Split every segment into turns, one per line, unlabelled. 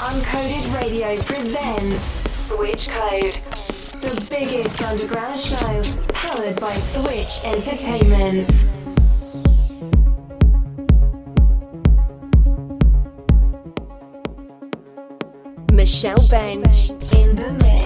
Uncoded Radio presents Switch Code, the biggest underground show powered by Switch Entertainment. Michelle Bench in the mix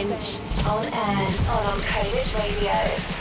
On
air on Uncoded Radio.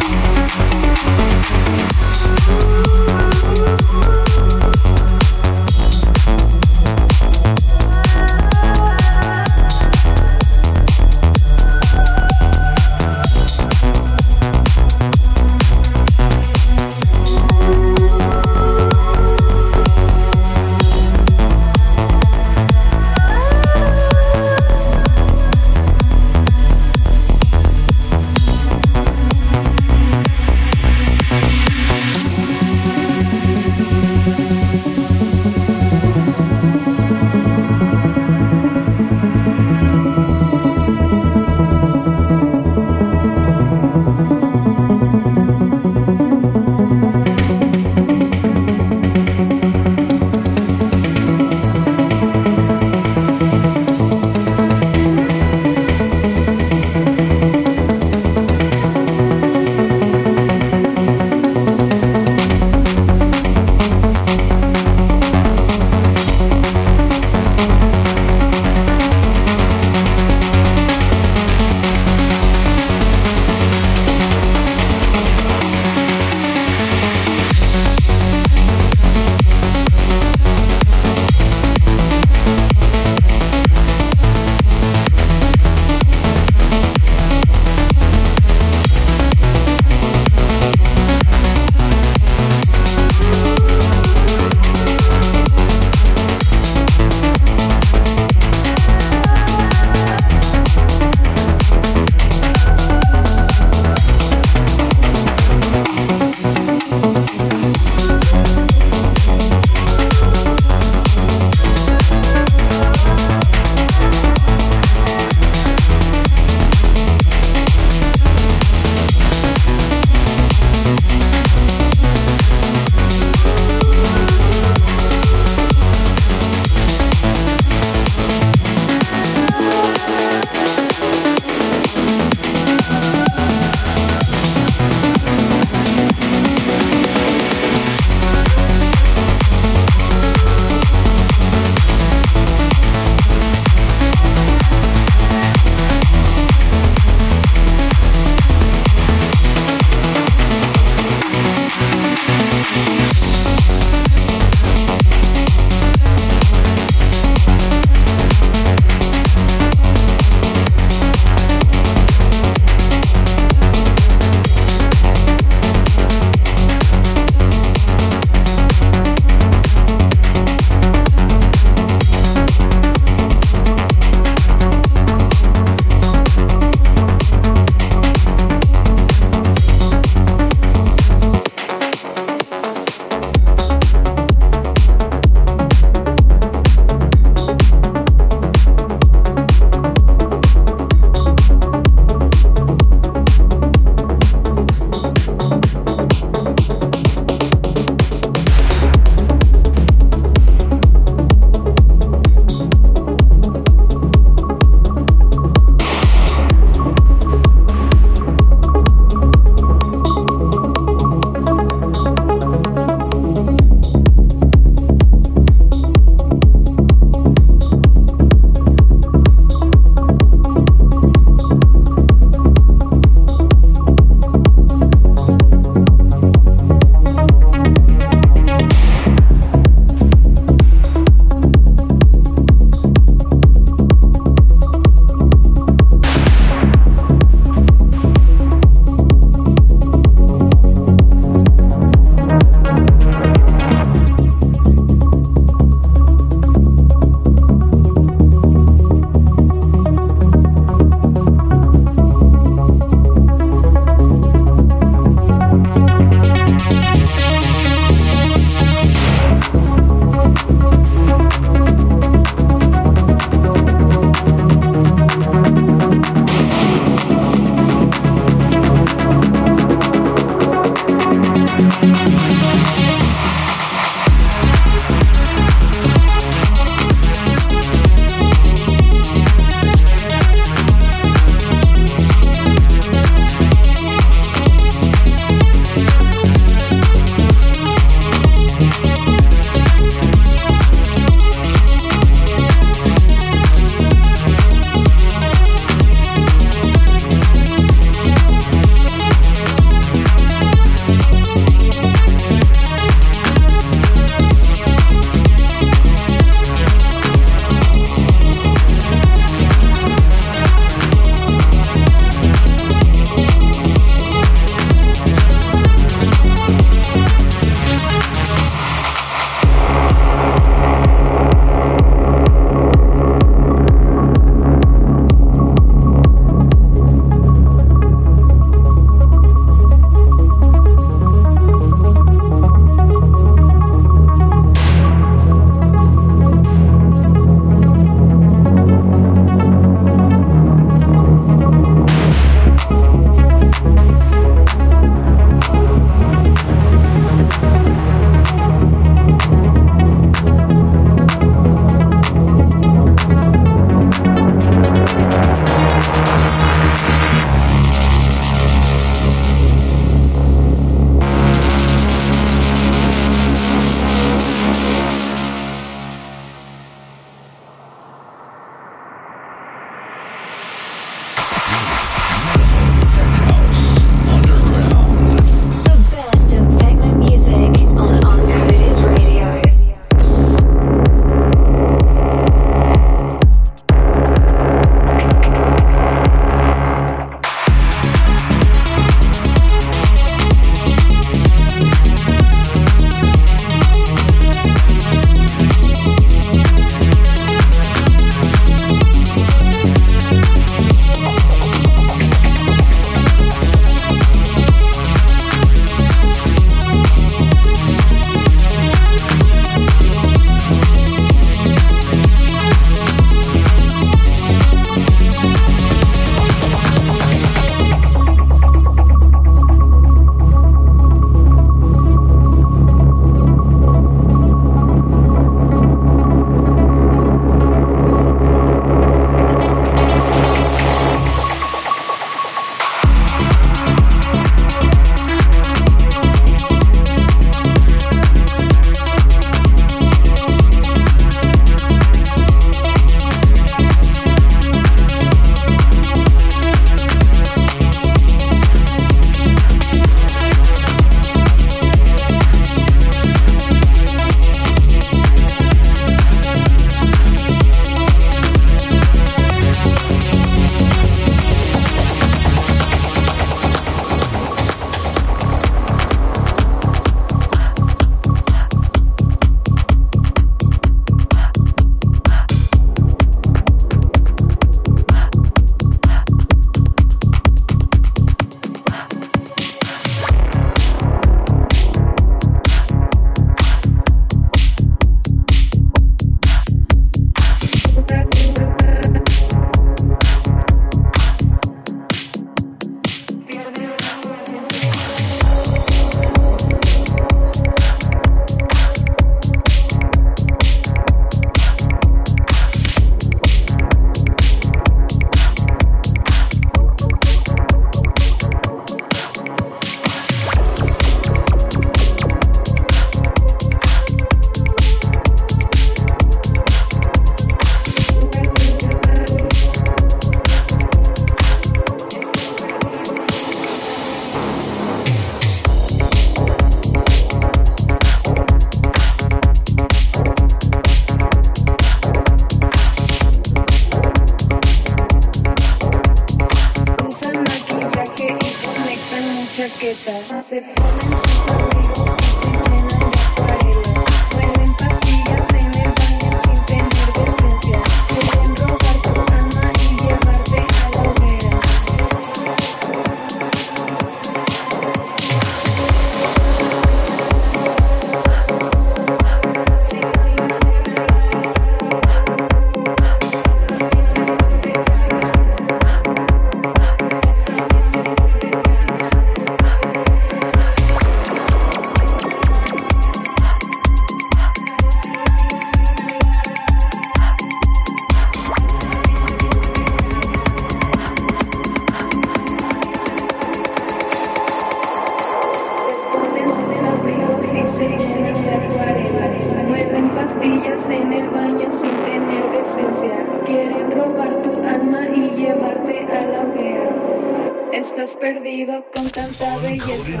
Perdido con tanta belleza.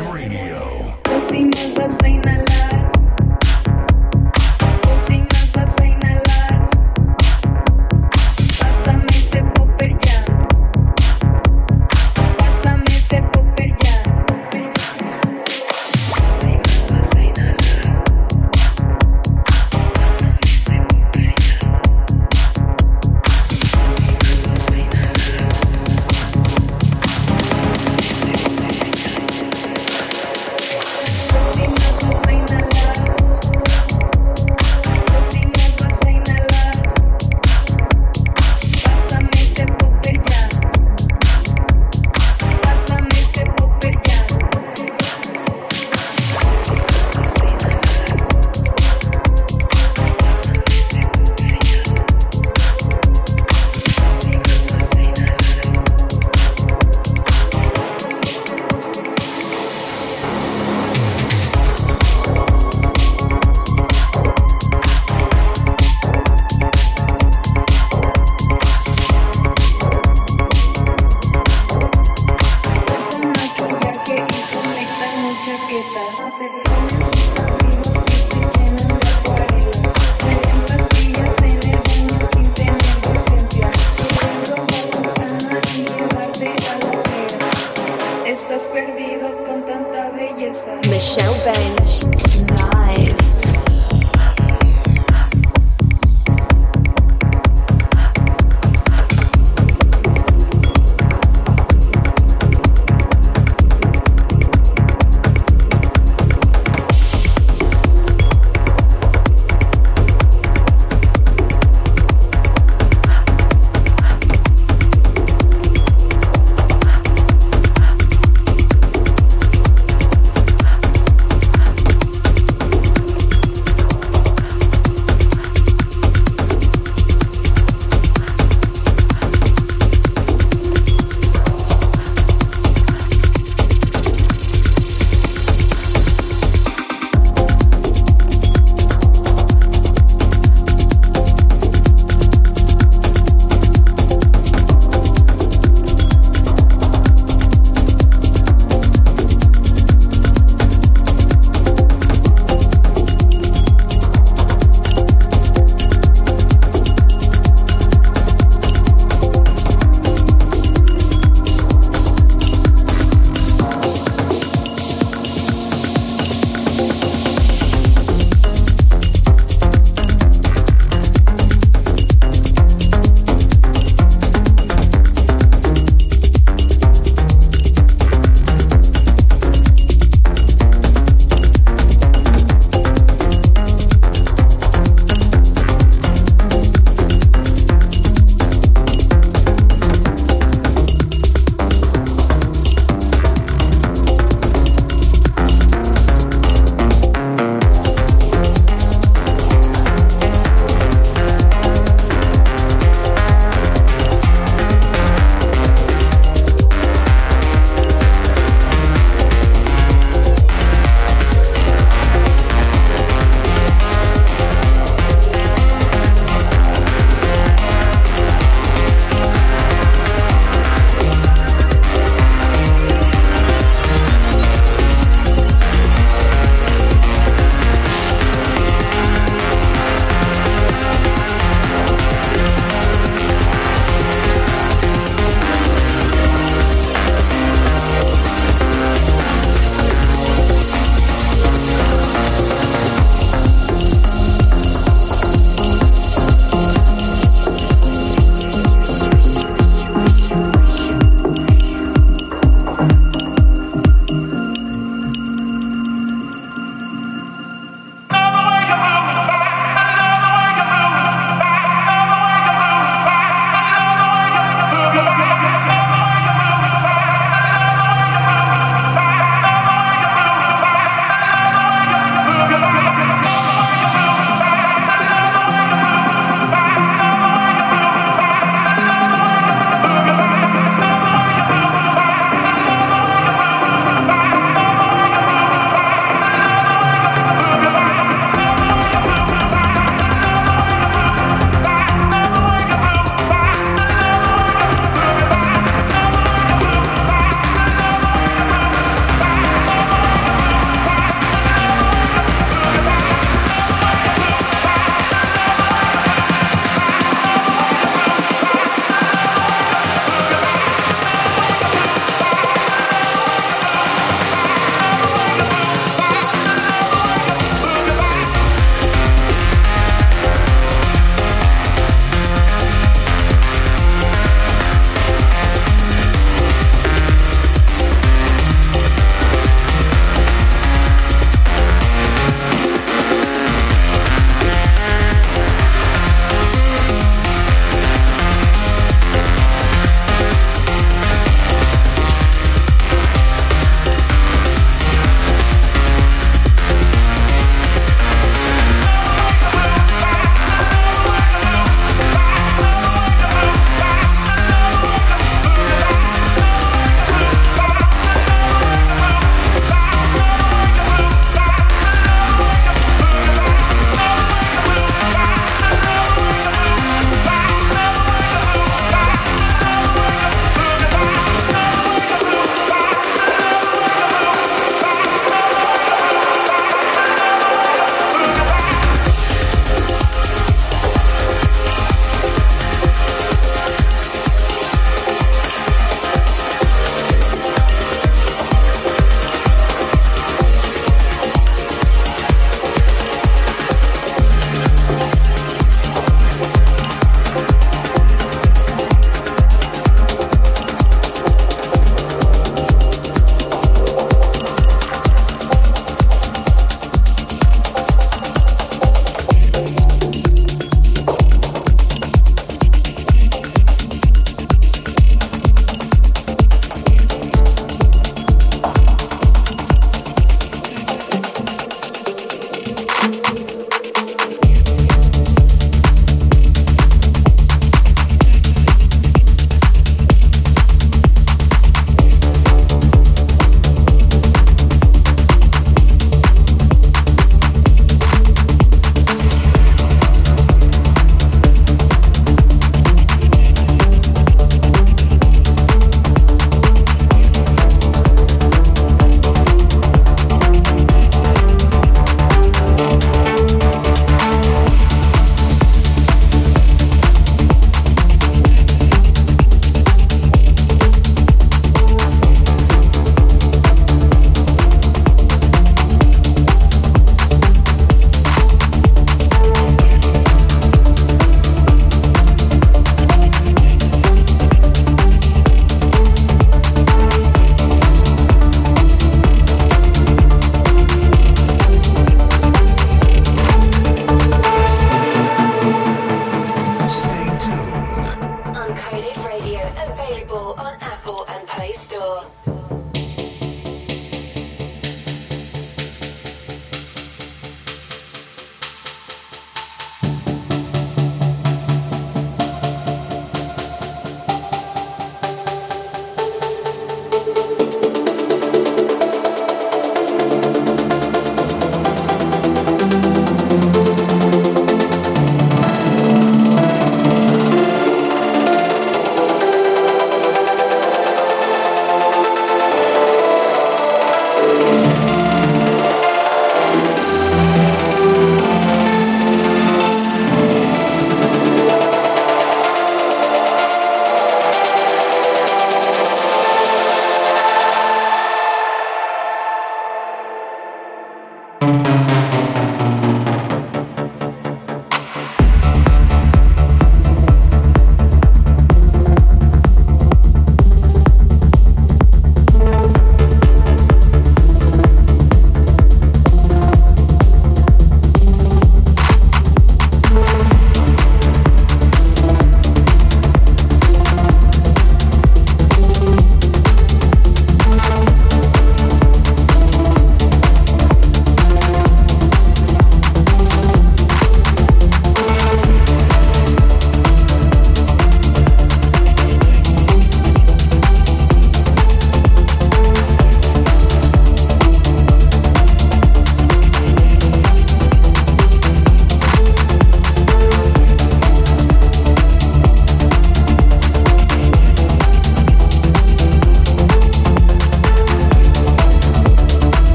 O si más vas a inhalar.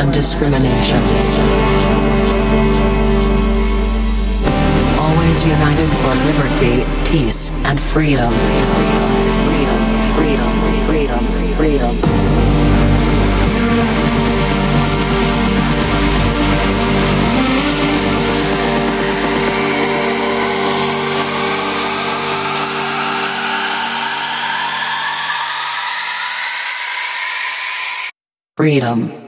and discrimination. Always united for liberty, peace, and freedom. Freedom, freedom, freedom, freedom.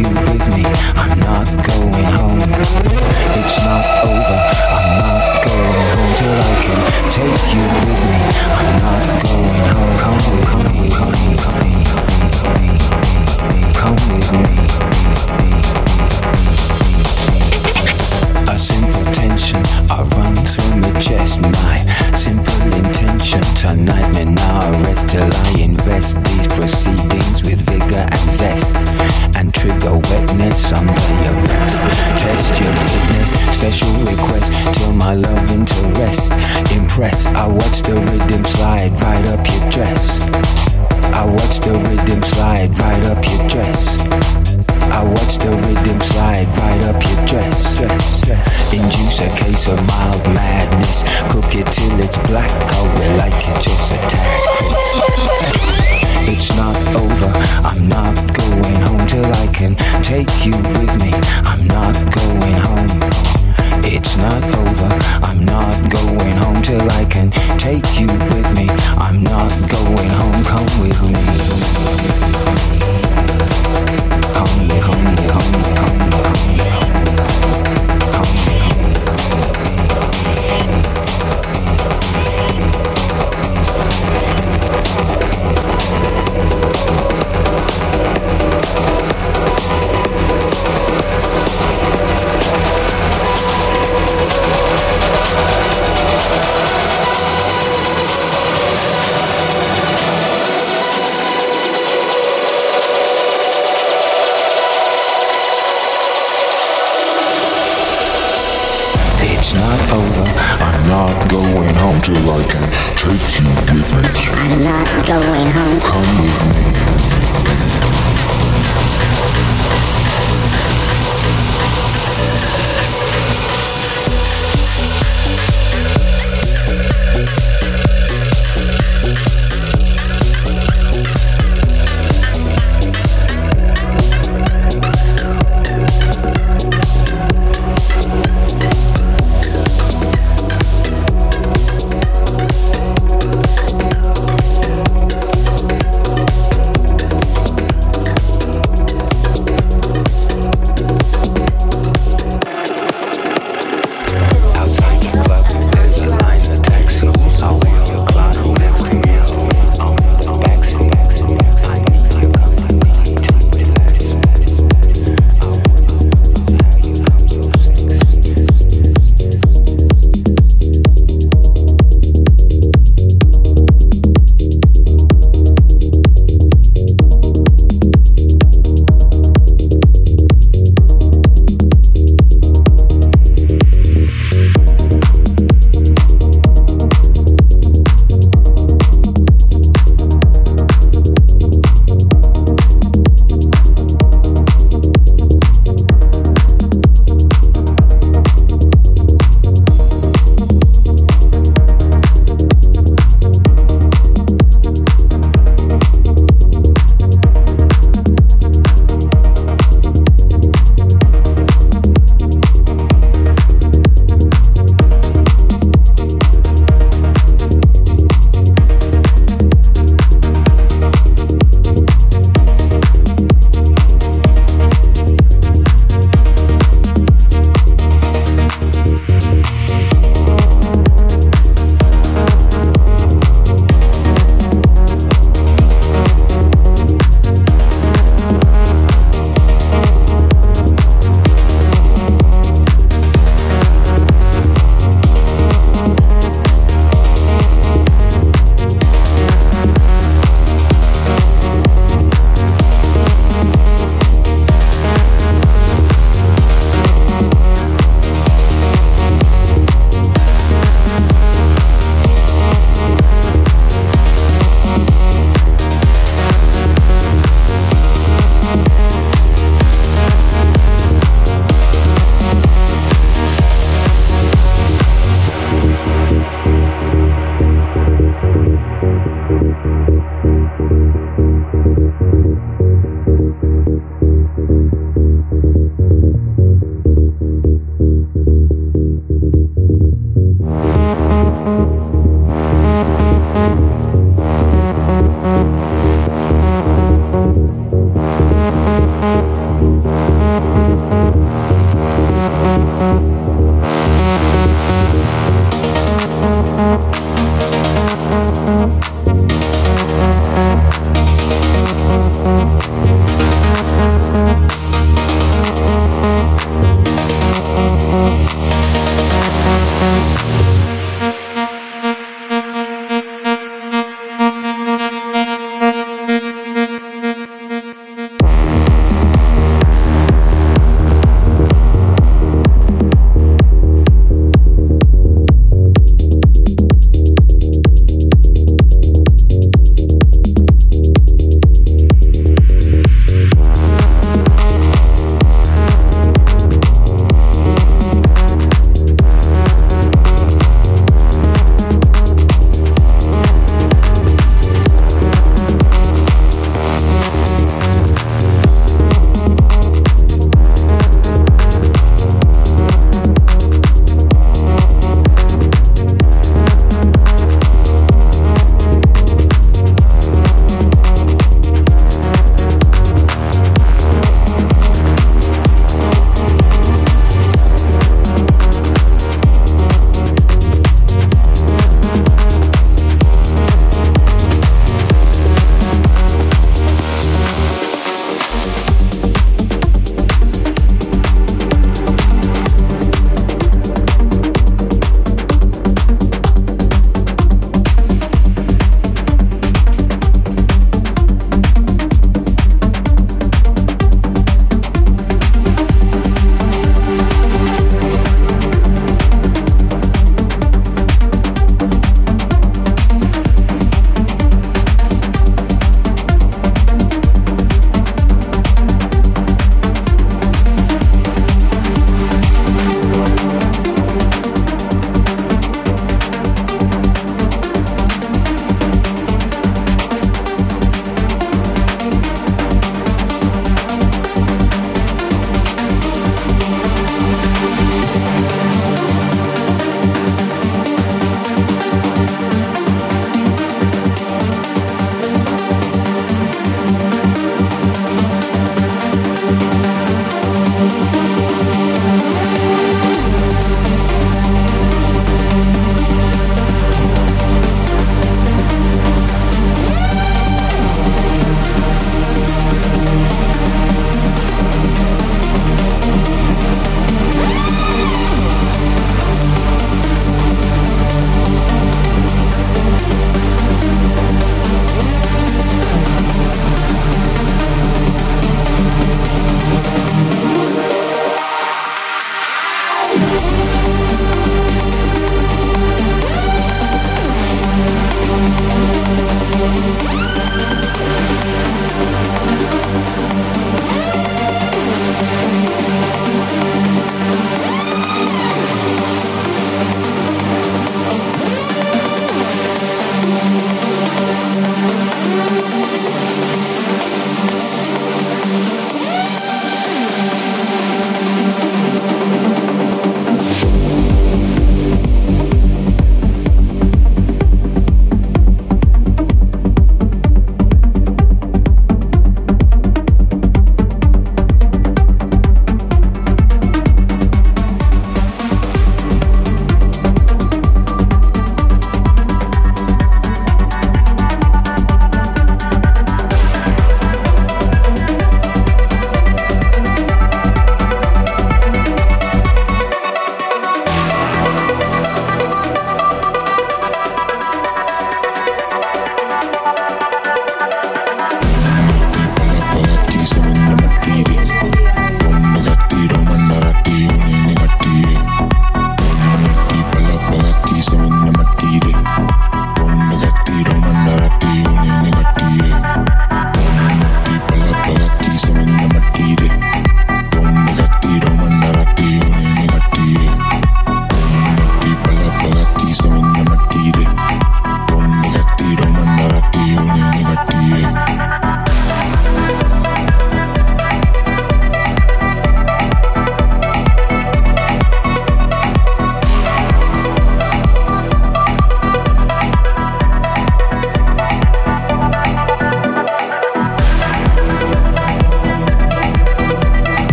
you with me. I'm not going. I'm not going home. Come with me.